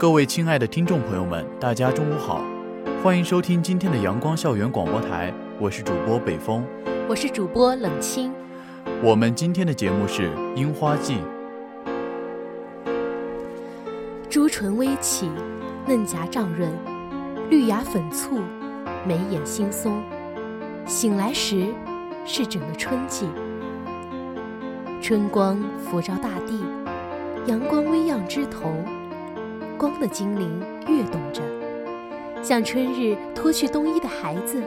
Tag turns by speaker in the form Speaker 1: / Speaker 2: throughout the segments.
Speaker 1: 各位亲爱的听众朋友们，大家中午好，欢迎收听今天的阳光校园广播台，我是主播北风，
Speaker 2: 我是主播冷清。
Speaker 1: 我们今天的节目是《樱花季》。
Speaker 2: 朱唇微启，嫩颊涨润，绿芽粉簇，眉眼惺忪。醒来时，是整个春季。春光拂照大地，阳光微漾枝头。光的精灵跃动着，像春日脱去冬衣的孩子，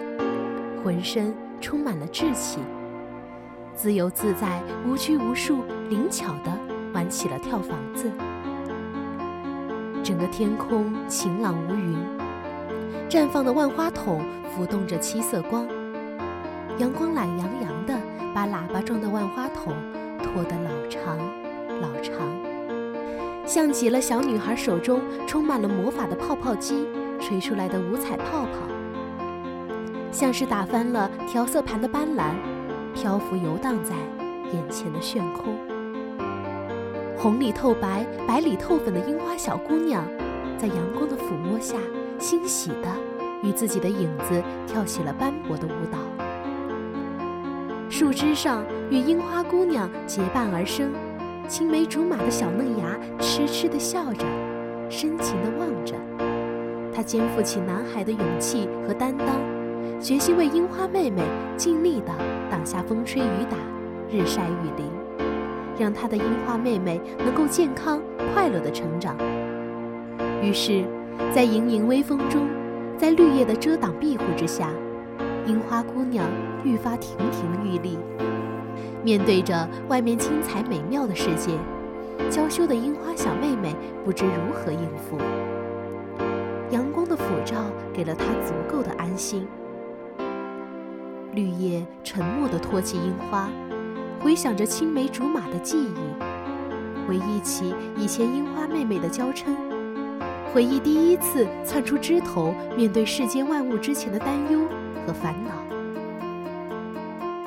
Speaker 2: 浑身充满了志气，自由自在、无拘无束、灵巧地玩起了跳房子。整个天空晴朗无云，绽放的万花筒浮动着七色光，阳光懒洋洋地把喇叭状的万花筒拖得老长老长。像极了小女孩手中充满了魔法的泡泡机吹出来的五彩泡泡，像是打翻了调色盘的斑斓，漂浮游荡在眼前的炫空。红里透白，白里透粉的樱花小姑娘，在阳光的抚摸下，欣喜的与自己的影子跳起了斑驳的舞蹈。树枝上与樱花姑娘结伴而生。青梅竹马的小嫩芽痴痴地笑着，深情地望着。他肩负起男孩的勇气和担当，决心为樱花妹妹尽力地挡下风吹雨打、日晒雨淋，让他的樱花妹妹能够健康快乐地成长。于是，在盈盈微风中，在绿叶的遮挡庇护之下，樱花姑娘愈发亭亭玉立。面对着外面精彩美妙的世界，娇羞的樱花小妹妹不知如何应付。阳光的抚照给了她足够的安心。绿叶沉默地托起樱花，回想着青梅竹马的记忆，回忆起以前樱花妹妹的娇嗔，回忆第一次窜出枝头面对世间万物之前的担忧和烦恼。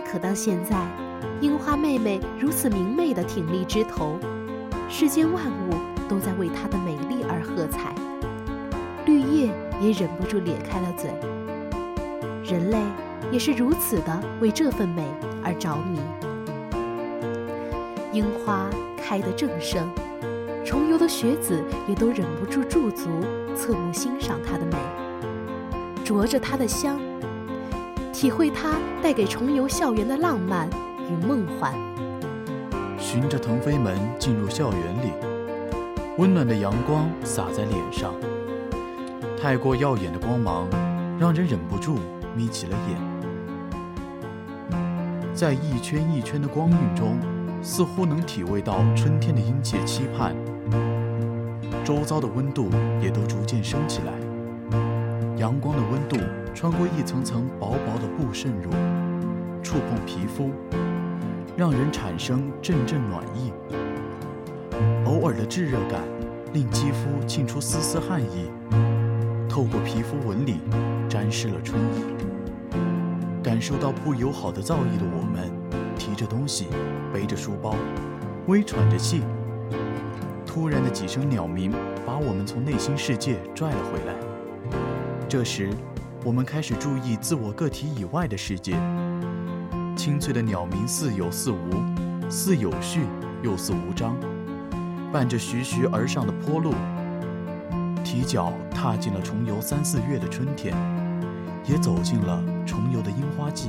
Speaker 2: 可到现在。樱花妹妹如此明媚的挺立枝头，世间万物都在为她的美丽而喝彩，绿叶也忍不住咧开了嘴。人类也是如此的为这份美而着迷。樱花开得正盛，重游的学子也都忍不住驻足，侧目欣赏它的美，啄着它的香，体会它带给重游校园的浪漫。与梦幻，
Speaker 1: 循着腾飞门进入校园里，温暖的阳光洒在脸上，太过耀眼的光芒让人忍不住眯起了眼。在一圈一圈的光晕中，似乎能体味到春天的殷切期盼。周遭的温度也都逐渐升起来，阳光的温度穿过一层层薄薄的布渗入，触碰皮肤。让人产生阵阵暖意，偶尔的炙热感令肌肤沁出丝丝汗意，透过皮肤纹理沾湿了春意。感受到不友好的造诣的我们，提着东西，背着书包，微喘着气。突然的几声鸟鸣把我们从内心世界拽了回来。这时，我们开始注意自我个体以外的世界。清脆的鸟鸣似有似无，似有序又似无章，伴着徐徐而上的坡路，提脚踏进了重游三四月的春天，也走进了重游的樱花季。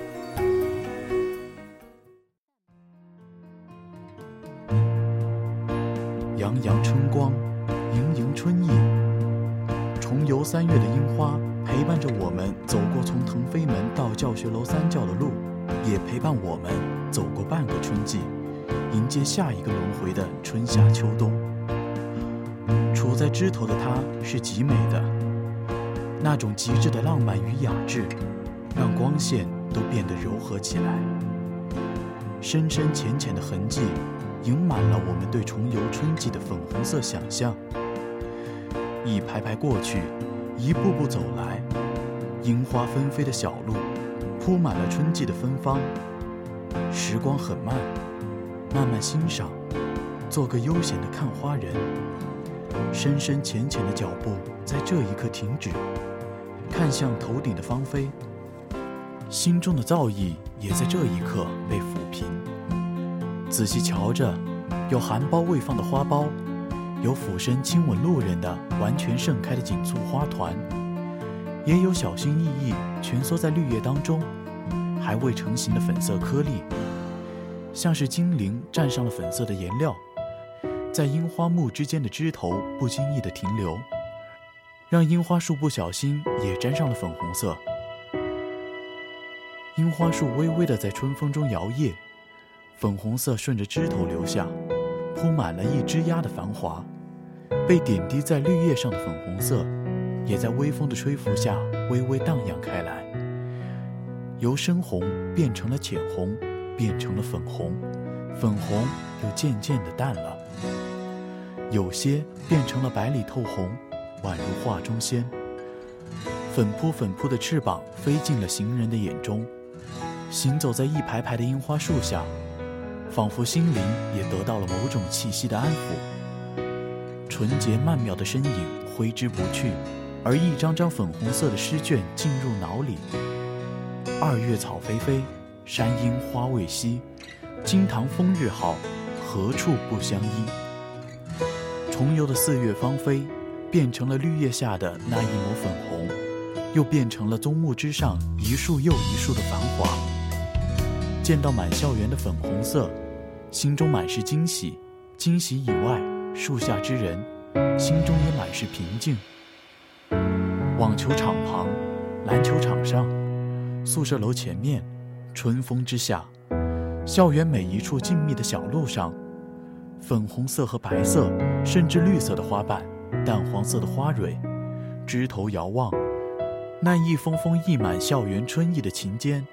Speaker 1: 是极美的，那种极致的浪漫与雅致，让光线都变得柔和起来。深深浅浅的痕迹，盈满了我们对重游春季的粉红色想象。一排排过去，一步步走来，樱花纷飞的小路，铺满了春季的芬芳。时光很慢，慢慢欣赏，做个悠闲的看花人。深深浅浅的脚步在这一刻停止，看向头顶的芳菲，心中的躁意也在这一刻被抚平。仔细瞧着，有含苞未放的花苞，有俯身亲吻路人的完全盛开的锦簇花团，也有小心翼翼蜷缩在绿叶当中，还未成型的粉色颗粒，像是精灵蘸上了粉色的颜料。在樱花木之间的枝头不经意的停留，让樱花树不小心也沾上了粉红色。樱花树微微的在春风中摇曳，粉红色顺着枝头流下，铺满了一枝丫的繁华。被点滴在绿叶上的粉红色，也在微风的吹拂下微微荡漾开来，由深红变成了浅红，变成了粉红，粉红又渐渐的淡了。有些变成了白里透红，宛如画中仙。粉扑粉扑的翅膀飞进了行人的眼中，行走在一排排的樱花树下，仿佛心灵也得到了某种气息的安抚。纯洁曼妙的身影挥之不去，而一张张粉红色的诗卷进入脑里。二月草霏霏，山樱花未稀，金堂风日好，何处不相依？重游的四月芳菲，变成了绿叶下的那一抹粉红，又变成了棕木之上一树又一树的繁华。见到满校园的粉红色，心中满是惊喜。惊喜以外，树下之人心中也满是平静。网球场旁，篮球场上，宿舍楼前面，春风之下，校园每一处静谧的小路上。粉红色和白色，甚至绿色的花瓣，淡黄色的花蕊，枝头遥望，那一封封溢满校园春意的琴笺，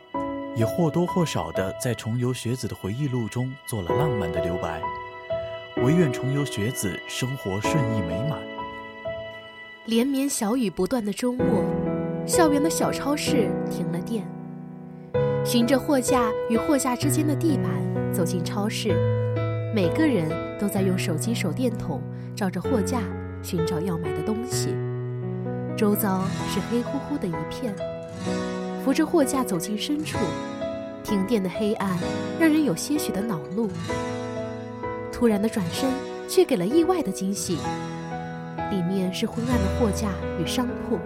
Speaker 1: 也或多或少的在重游学子的回忆录中做了浪漫的留白。唯愿重游学子生活顺意美满。
Speaker 2: 连绵小雨不断的周末，校园的小超市停了电。循着货架与货架之间的地板走进超市。每个人都在用手机手电筒照着货架寻找要买的东西，周遭是黑乎乎的一片。扶着货架走进深处，停电的黑暗让人有些许的恼怒。突然的转身却给了意外的惊喜，里面是昏暗的货架与商铺，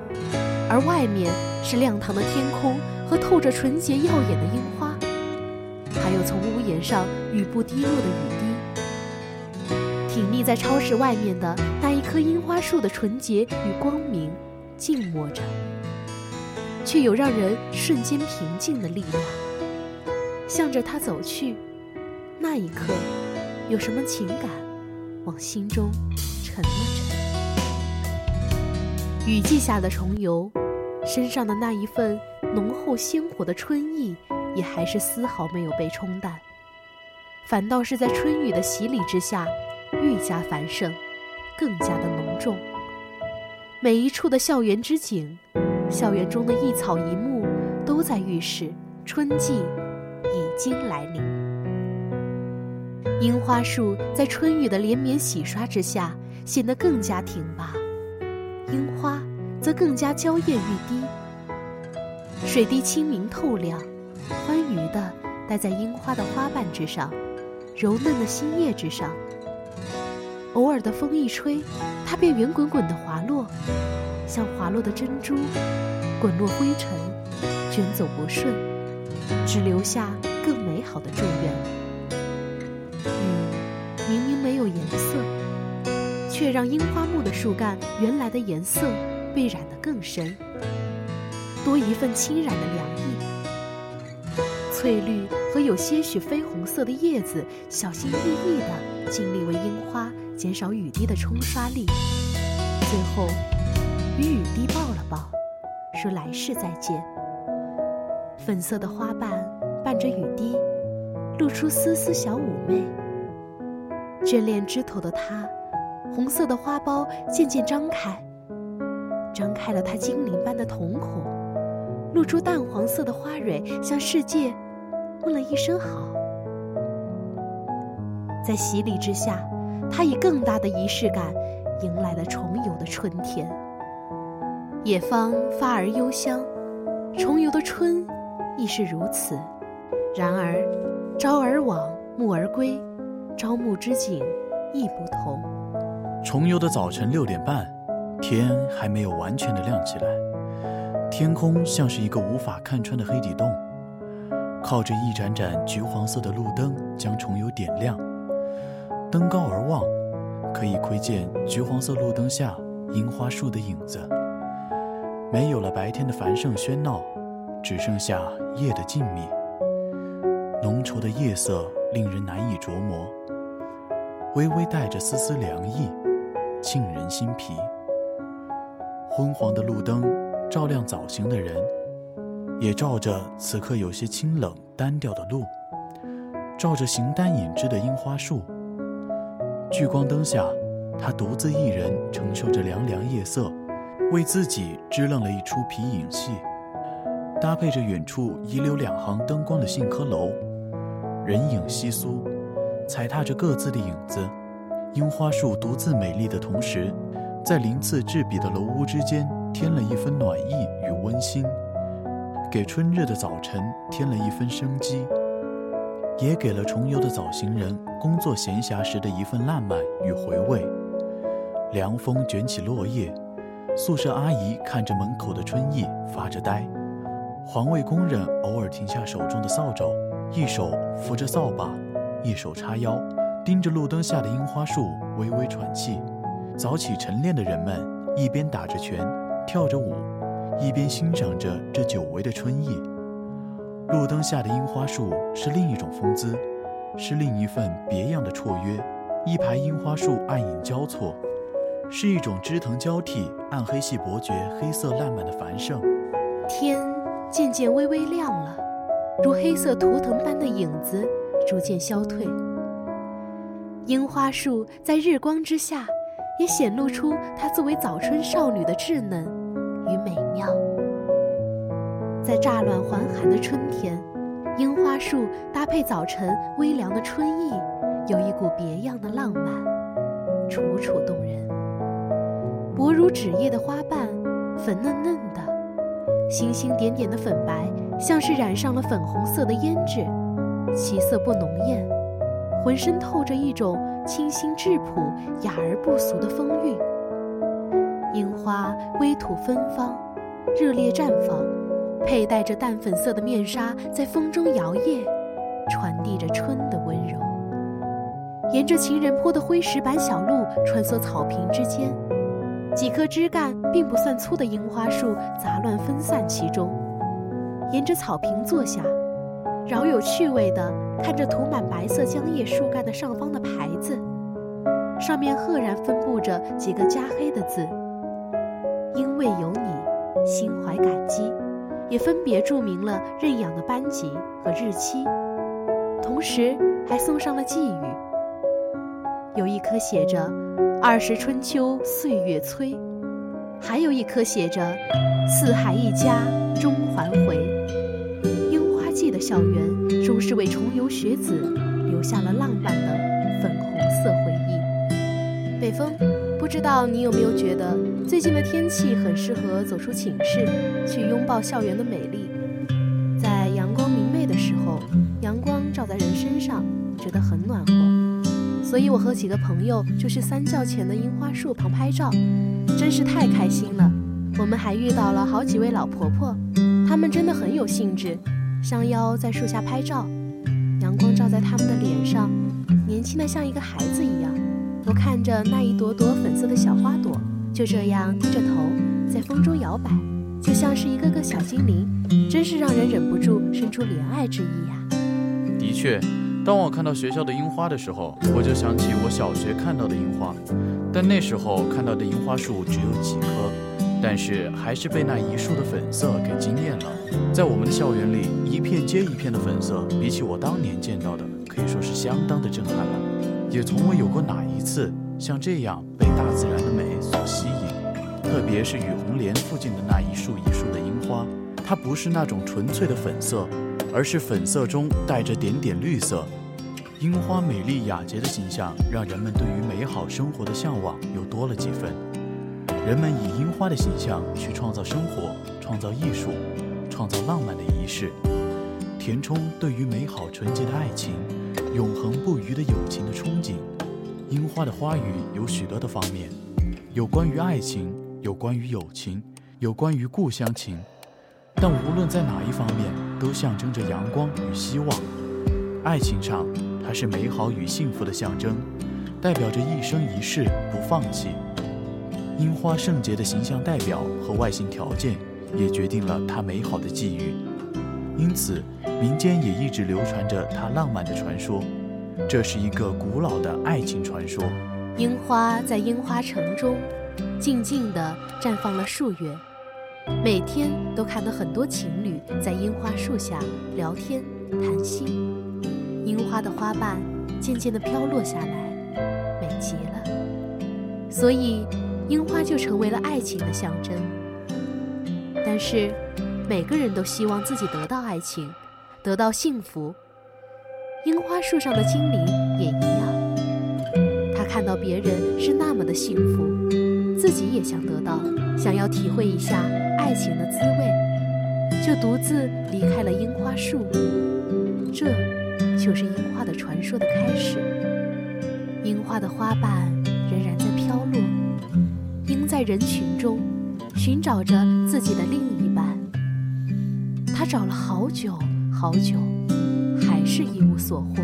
Speaker 2: 而外面是亮堂的天空和透着纯洁耀眼的樱花，还有从屋檐上雨布滴落的雨滴。挺立在超市外面的那一棵樱花树的纯洁与光明，静默着，却有让人瞬间平静的力量。向着它走去，那一刻，有什么情感往心中沉了沉？雨季下的重游，身上的那一份浓厚鲜活的春意，也还是丝毫没有被冲淡，反倒是在春雨的洗礼之下。愈加繁盛，更加的浓重。每一处的校园之景，校园中的一草一木，都在预示春季已经来临。樱花树在春雨的连绵洗刷之下，显得更加挺拔；樱花则更加娇艳欲滴。水滴清明透亮，欢愉地待在樱花的花瓣之上，柔嫩的新叶之上。偶尔的风一吹，它便圆滚滚的滑落，像滑落的珍珠，滚落灰尘，卷走不顺，只留下更美好的祝愿。雨明明没有颜色，却让樱花木的树干原来的颜色被染得更深，多一份侵染的凉意。翠绿和有些许绯红色的叶子，小心翼翼地尽力为樱花减少雨滴的冲刷力。最后，与雨滴抱了抱，说来世再见。粉色的花瓣伴着雨滴，露出丝丝小妩媚。眷恋枝头的她，红色的花苞渐渐张开，张开了她精灵般的瞳孔，露出淡黄色的花蕊，向世界。问了一声好，在洗礼之下，他以更大的仪式感迎来了重游的春天。野芳发而幽香，重游的春亦是如此。然而，朝而往，暮而归，朝暮之景亦不同。
Speaker 1: 重游的早晨六点半，天还没有完全的亮起来，天空像是一个无法看穿的黑底洞。靠着一盏盏橘黄色的路灯，将重游点亮。登高而望，可以窥见橘黄色路灯下樱花树的影子。没有了白天的繁盛喧闹，只剩下夜的静谧。浓稠的夜色令人难以琢磨，微微带着丝丝凉意，沁人心脾。昏黄的路灯照亮早行的人。也照着此刻有些清冷单调的路，照着形单影只的樱花树。聚光灯下，他独自一人承受着凉凉夜色，为自己支棱了一出皮影戏，搭配着远处遗留两行灯光的杏科楼，人影稀疏，踩踏着各自的影子。樱花树独自美丽的同时，在鳞次栉比的楼屋之间添了一分暖意与温馨。给春日的早晨添了一分生机，也给了重游的早行人工作闲暇时的一份烂漫与回味。凉风卷起落叶，宿舍阿姨看着门口的春意发着呆，环卫工人偶尔停下手中的扫帚，一手扶着扫把，一手叉腰，盯着路灯下的樱花树微微喘气。早起晨练的人们一边打着拳，跳着舞。一边欣赏着这久违的春意，路灯下的樱花树是另一种风姿，是另一份别样的绰约。一排樱花树暗影交错，是一种枝藤交替、暗黑系伯爵、黑色烂漫的繁盛。
Speaker 2: 天渐渐微微亮了，如黑色图腾般的影子逐渐消退。樱花树在日光之下，也显露出它作为早春少女的稚嫩与美妙。在乍暖还寒的春天，樱花树搭配早晨微凉的春意，有一股别样的浪漫，楚楚动人。薄如纸叶的花瓣，粉嫩嫩的，星星点点的粉白，像是染上了粉红色的胭脂，其色不浓艳，浑身透着一种清新质朴、雅而不俗的风韵。樱花微吐芬芳，热烈绽放。佩戴着淡粉色的面纱，在风中摇曳，传递着春的温柔。沿着情人坡的灰石板小路穿梭草坪之间，几棵枝干并不算粗的樱花树杂乱分散其中。沿着草坪坐下，饶有趣味地看着涂满白色浆叶树干的上方的牌子，上面赫然分布着几个加黑的字：“因为有你，心怀感激。”也分别注明了认养的班级和日期，同时还送上了寄语。有一颗写着“二十春秋岁月催”，还有一颗写着“四海一家终还回”。樱花季的校园，终是为重游学子留下了浪漫的粉红色回忆。北风。不知道你有没有觉得，最近的天气很适合走出寝室，去拥抱校园的美丽。在阳光明媚的时候，阳光照在人身上，觉得很暖和。所以我和几个朋友就去三教前的樱花树旁拍照，真是太开心了。我们还遇到了好几位老婆婆，她们真的很有兴致，相邀在树下拍照。阳光照在她们的脸上，年轻的像一个孩子一样。我看着那一朵朵粉色的小花朵，就这样低着头在风中摇摆，就像是一个个小精灵，真是让人忍不住生出怜爱之意呀。
Speaker 1: 的确，当我看到学校的樱花的时候，我就想起我小学看到的樱花，但那时候看到的樱花树只有几棵。但是还是被那一束的粉色给惊艳了。在我们的校园里，一片接一片的粉色，比起我当年见到的，可以说是相当的震撼了。也从未有过哪一次像这样大自然的美所吸引。特别是雨红莲附近的那一束一束的樱花，它不是那种纯粹的粉色，而是粉色中带着点点绿色。樱花美丽雅洁的形象，让人们对于美好生活的向往又多了几分。人们以樱花的形象去创造生活，创造艺术，创造浪漫的仪式，填充对于美好纯洁的爱情、永恒不渝的友情的憧憬。樱花的花语有许多的方面，有关于爱情，有关于友情，有关于故乡情。但无论在哪一方面，都象征着阳光与希望。爱情上，它是美好与幸福的象征，代表着一生一世不放弃。樱花圣洁的形象代表和外形条件，也决定了它美好的际遇。因此，民间也一直流传着它浪漫的传说。这是一个古老的爱情传说。
Speaker 2: 樱花在樱花城中静静地绽放了数月，每天都看到很多情侣在樱花树下聊天谈心。樱花的花瓣渐渐地飘落下来，美极了。所以。樱花就成为了爱情的象征，但是每个人都希望自己得到爱情，得到幸福。樱花树上的精灵也一样，他看到别人是那么的幸福，自己也想得到，想要体会一下爱情的滋味，就独自离开了樱花树。这就是樱花的传说的开始。樱花的花瓣仍然在飘落。在人群中寻找着自己的另一半，他找了好久好久，是一无所获。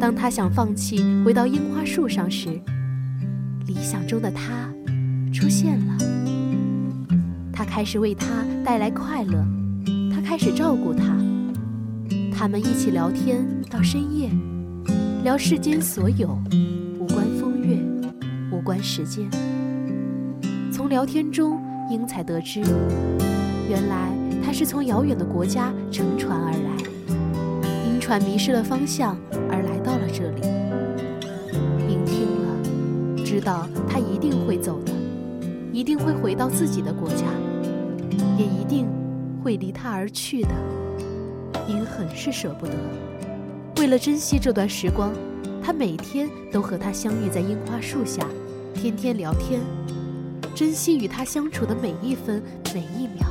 Speaker 2: 当他想放弃，回到樱花树上时，理想中的他出现了。他开始为他带来快乐，他开始照顾他。他们一起聊天到深夜，聊世间所有，无关风月，无关时间。从聊天中，英才得知，原来他是从遥远的国家乘船而来，反迷失了方向而来到了这里。英听了，知道他一定会走的，一定会回到自己的国家，也一定会离他而去的。英很是舍不得，为了珍惜这段时光，他每天都和他相遇在樱花树下，天天聊天。珍惜与他相处的每一分每一秒，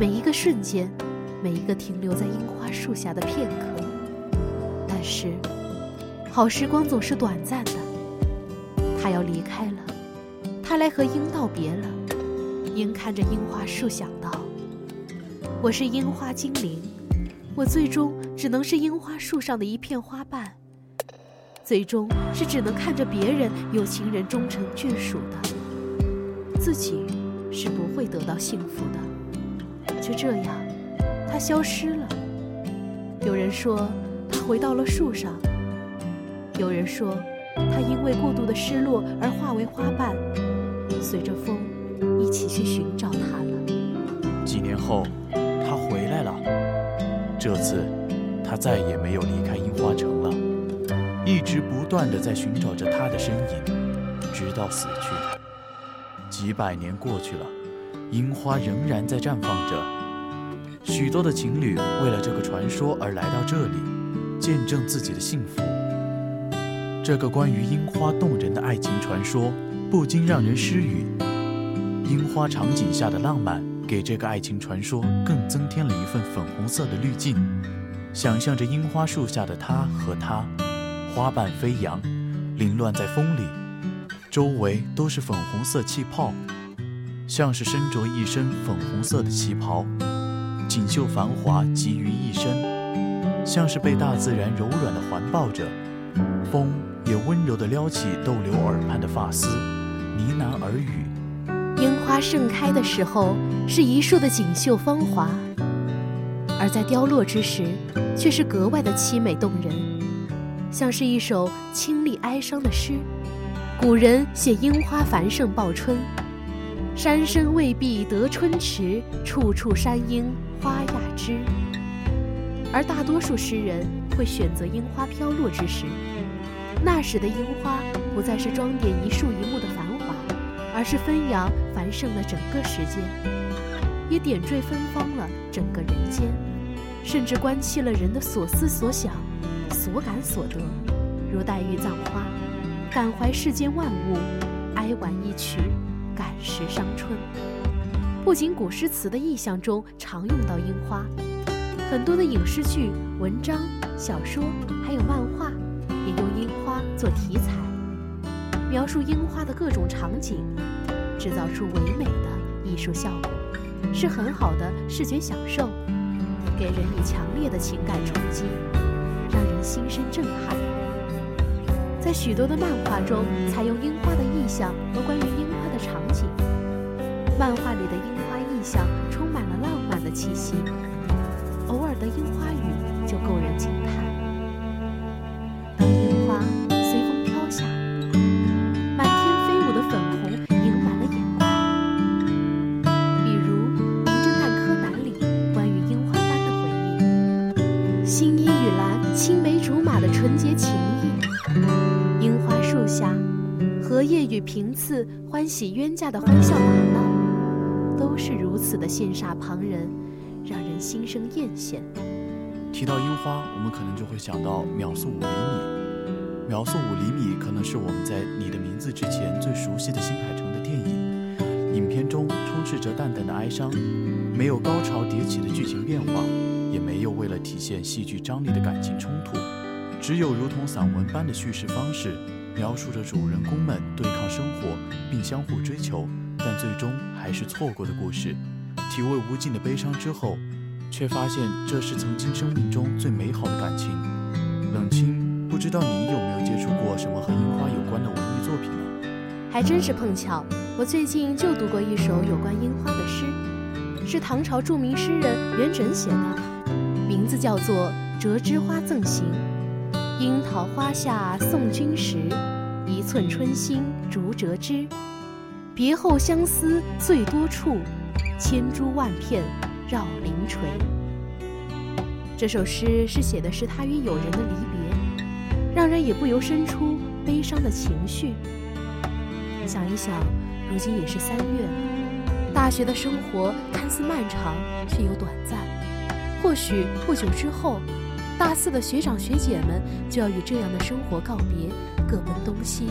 Speaker 2: 每一个瞬间，每一个停留在樱花树下的片刻。是，好时光总是短暂的。他要离开了，他来和樱道别了。樱看着樱花树，想到：我是樱花精灵，我最终只能是樱花树上的一片花瓣，最终是只能看着别人有情人终成眷属的。自己是不会得到幸福的。就这样，他消失了。有人说它回到了树上，有人说它因为过度的失落而化为花瓣，随着风一起去寻找它了。
Speaker 1: 几年后，它回来了。这次，它再也没有离开樱花城了，一直不断的在寻找着它的身影，直到死去。几百年过去了，樱花仍然在绽放着。许多的情侣为了这个传说而来到这里，见证自己的幸福。这个关于樱花动人的爱情传说，不禁让人失语。樱花场景下的浪漫，给这个爱情传说更增添了一份粉红色的滤镜。想象着樱花树下的他和她，花瓣飞扬，凌乱在风里，周围都是粉红色气泡，像是身着一身粉红色的旗袍，锦绣繁华集于一身，像是被大自然柔软的环抱着。风也温柔地撩起逗留耳畔的发丝，呢喃耳语。
Speaker 2: 樱花盛开的时候是一树的锦绣芳华，而在凋落之时，却是格外的凄美动人，像是一首清丽哀伤的诗。古人写樱花繁盛报春，山深未必得春池，处处山樱花亚枝。而大多数诗人会选择樱花飘落之时，那时的樱花不再是装点一树一木的繁华，而是纷扬繁盛了整个时间，也点缀芬芳了整个人间，甚至关切了人的所思所想、所感所得，如黛玉葬花，感怀世间万物，哀婉一曲，感时伤春。不仅古诗词的意象中常用到樱花。很多的影视剧、文章、小说，还有漫画，也用樱花做题材，描述樱花的各种场景，制造出唯美的艺术效果，是很好的视觉享受，给人以强烈的情感冲击，让人心生震撼。在许多的漫画中，采用樱花的意象和关于樱花的场景，漫画里的樱花意象充满了浪漫的气息。偶尔的樱花雨就够人惊叹。当樱花随风飘下，满天飞舞的粉红盈满了眼眶。比如《名侦探柯南》里关于樱花班的回忆，新一与兰青梅竹马的纯洁情谊；樱花树下，荷叶与平次欢喜冤家的欢笑打闹，都是如此的羡煞旁人。让人心生艳羡。
Speaker 1: 提到樱花，我们可能就会想到秒速五厘米。秒速五厘米可能是我们在你的名字之前最熟悉的新海诚的电影。影片中充斥着淡淡的哀伤，没有高潮迭起的剧情变化，也没有为了体现戏剧张力的感情冲突，只有如同散文般的叙事方式，描述着主人公们对抗生活并相互追求，但最终还是错过的故事。体味无尽的悲伤之后，却发现这是曾经生命中最美好的感情。冷清，不知道你有没有接触过什么和樱花有关的文艺作品呢？
Speaker 2: 还真是碰巧，我最近就读过一首有关樱花的诗，是唐朝著名诗人元稹写的，名字叫做《折枝花赠行》。樱桃花下送君时，一寸春心逐折枝。别后相思最多处。千株万片绕林垂。这首诗是写的是他与友人的离别，让人也不由生出悲伤的情绪。想一想，如今也是三月了，大学的生活看似漫长，却又短暂。或许不久之后，大四的学长学姐们就要与这样的生活告别，各奔东西。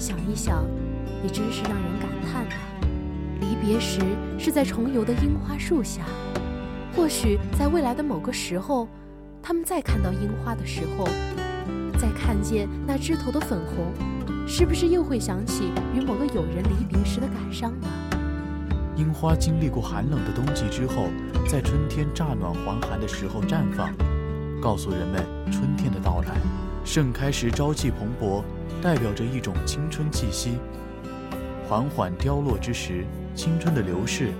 Speaker 2: 想一想，也真是让人感叹啊。别时是在重游的樱花树下，或许在未来的某个时候，他们再看到樱花的时候，再看见那枝头的粉红，是不是又会想起与某个友人离别时的感伤呢？
Speaker 1: 樱花经历过寒冷的冬季之后，在春天乍暖还寒的时候绽放，告诉人们春天的到来。盛开时朝气蓬勃，代表着一种青春气息；缓缓凋落之时。青春的流逝，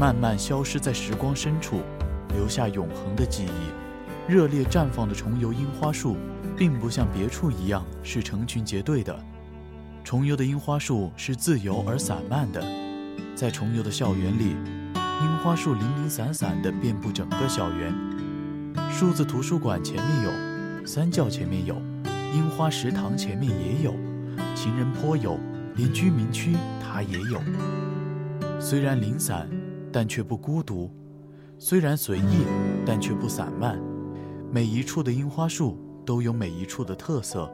Speaker 1: 慢慢消失在时光深处，留下永恒的记忆。热烈绽放的重游樱花树，并不像别处一样是成群结队的。重游的樱花树是自由而散漫的，在重游的校园里，樱花树零零散散地遍布整个校园。数字图书馆前面有，三教前面有，樱花食堂前面也有，情人坡有，连居民区它也有。虽然零散，但却不孤独；虽然随意，但却不散漫。每一处的樱花树都有每一处的特色，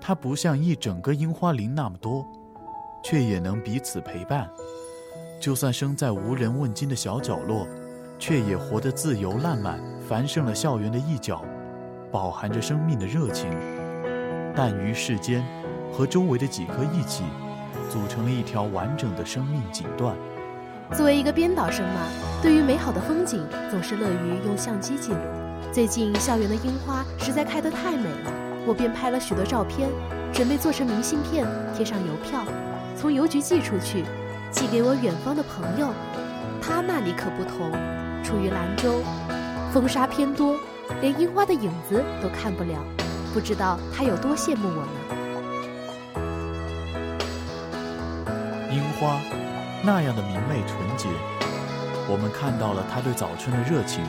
Speaker 1: 它不像一整个樱花林那么多，却也能彼此陪伴。就算生在无人问津的小角落，却也活得自由烂漫，繁盛了校园的一角，饱含着生命的热情。但于世间，和周围的几棵一起，组成了一条完整的生命锦缎。
Speaker 2: 作为一个编导生嘛，对于美好的风景，总是乐于用相机记录。最近校园的樱花实在开得太美了，我便拍了许多照片，准备做成明信片，贴上邮票，从邮局寄出去，寄给我远方的朋友。他那里可不同，处于兰州，风沙偏多，连樱花的影子都看不了，不知道他有多羡慕我
Speaker 1: 呢。樱花。那样的明媚纯洁，我们看到了他对早春的热情，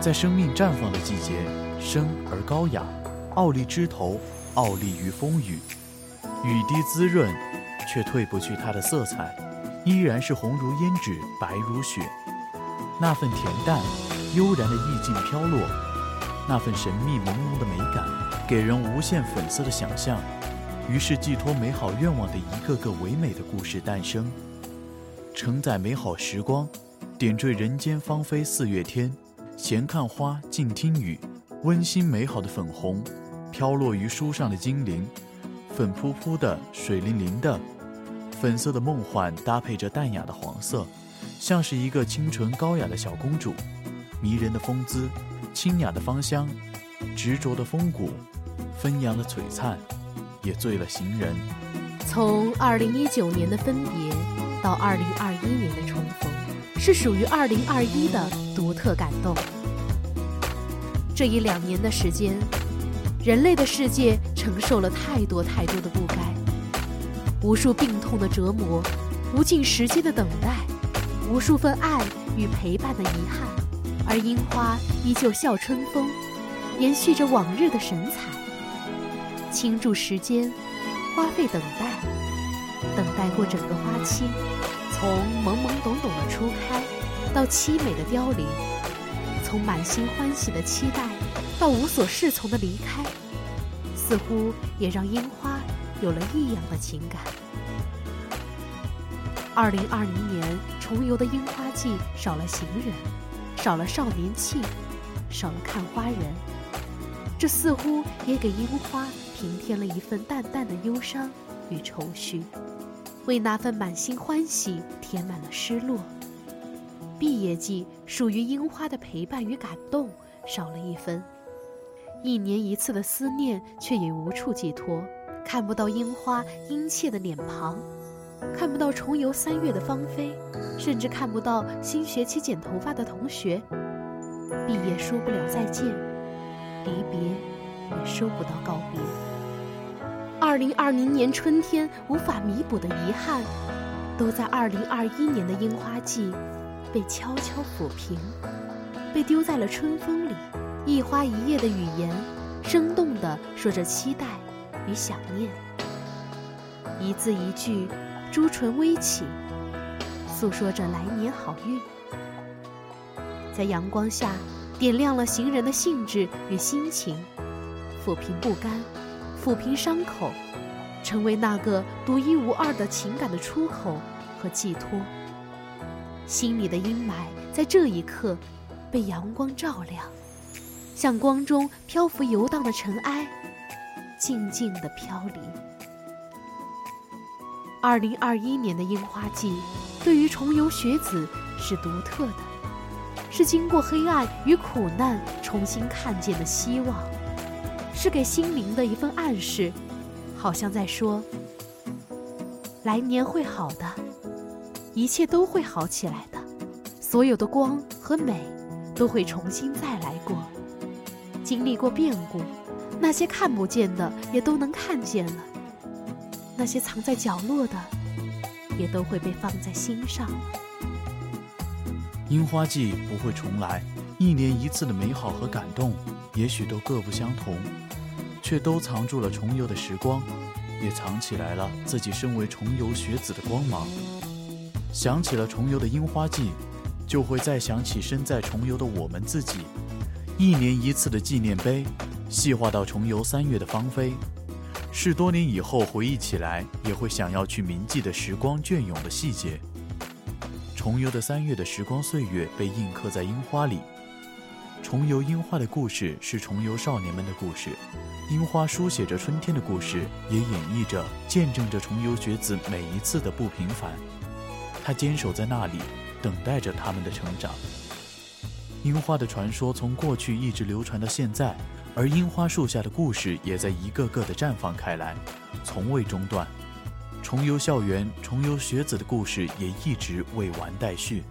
Speaker 1: 在生命绽放的季节，生而高雅，傲立枝头，傲立于风雨。雨滴滋润，却褪不去它的色彩，依然是红如胭脂，白如雪。那份恬淡、悠然的意境飘落，那份神秘朦胧的美感，给人无限粉色的想象。于是，寄托美好愿望的一个个唯美的故事诞生。承载美好时光，点缀人间芳菲四月天。闲看花，静听雨，温馨美好的粉红，飘落于书上的精灵。粉扑扑的，水灵灵的，粉色的梦幻搭配着淡雅的黄色，像是一个清纯高雅的小公主。迷人的风姿，清雅的芳香，执着的风骨，纷扬的璀璨，也醉了行人。
Speaker 2: 从二零一九年的分别。到二零二一年的重逢，是属于二零二一的独特感动。这一两年的时间，人类的世界承受了太多太多的不该，无数病痛的折磨，无尽时间的等待，无数份爱与陪伴的遗憾。而樱花依旧笑春风，延续着往日的神采，倾注时间，花费等待。等待过整个花期，从懵懵懂懂的初开，到凄美的凋零；从满心欢喜的期待，到无所适从的离开，似乎也让樱花有了异样的情感。二零二零年重游的樱花季，少了行人，少了少年气，少了看花人，这似乎也给樱花平添了一份淡淡的忧伤与愁绪。为那份满心欢喜填满了失落。毕业季属于樱花的陪伴与感动少了一分，一年一次的思念却也无处寄托，看不到樱花殷切的脸庞，看不到重游三月的芳菲，甚至看不到新学期剪头发的同学。毕业说不了再见，离别也收不到告别。二零二零年春天无法弥补的遗憾，都在二零二一年的樱花季被悄悄抚平，被丢在了春风里。一花一叶的语言，生动地说着期待与想念。一字一句，朱唇微启，诉说着来年好运。在阳光下，点亮了行人的兴致与心情，抚平不甘。抚平伤口，成为那个独一无二的情感的出口和寄托。心里的阴霾在这一刻被阳光照亮，像光中漂浮游荡的尘埃，静静的飘离。二零二一年的樱花季，对于重游学子是独特的，是经过黑暗与苦难重新看见的希望。是给心灵的一份暗示，好像在说：来年会好的，一切都会好起来的，所有的光和美都会重新再来过。经历过变故，那些看不见的也都能看见了，那些藏在角落的也都会被放在心上。
Speaker 1: 樱花季不会重来，一年一次的美好和感动，也许都各不相同。却都藏住了重游的时光，也藏起来了自己身为重游学子的光芒。想起了重游的樱花季，就会再想起身在重游的我们自己。一年一次的纪念碑，细化到重游三月的芳菲，是多年以后回忆起来也会想要去铭记的时光隽永的细节。重游的三月的时光岁月被印刻在樱花里。重游樱花的故事是重游少年们的故事，樱花书写着春天的故事，也演绎着、见证着重游学子每一次的不平凡。他坚守在那里，等待着他们的成长。樱花的传说从过去一直流传到现在，而樱花树下的故事也在一个个的绽放开来，从未中断。重游校园、重游学子的故事也一直未完待续。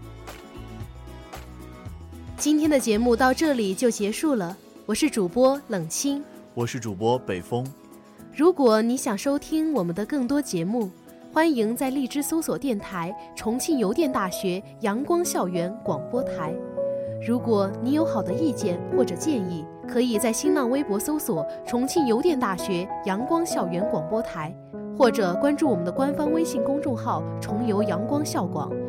Speaker 2: 今天的节目到这里就结束了，我是主播冷清，
Speaker 1: 我是主播北风。
Speaker 2: 如果你想收听我们的更多节目，欢迎在荔枝搜索电台“重庆邮电大学阳光校园广播台”。如果你有好的意见或者建议，可以在新浪微博搜索“重庆邮电大学阳光校园广播台”，或者关注我们的官方微信公众号“重游阳光校广”、“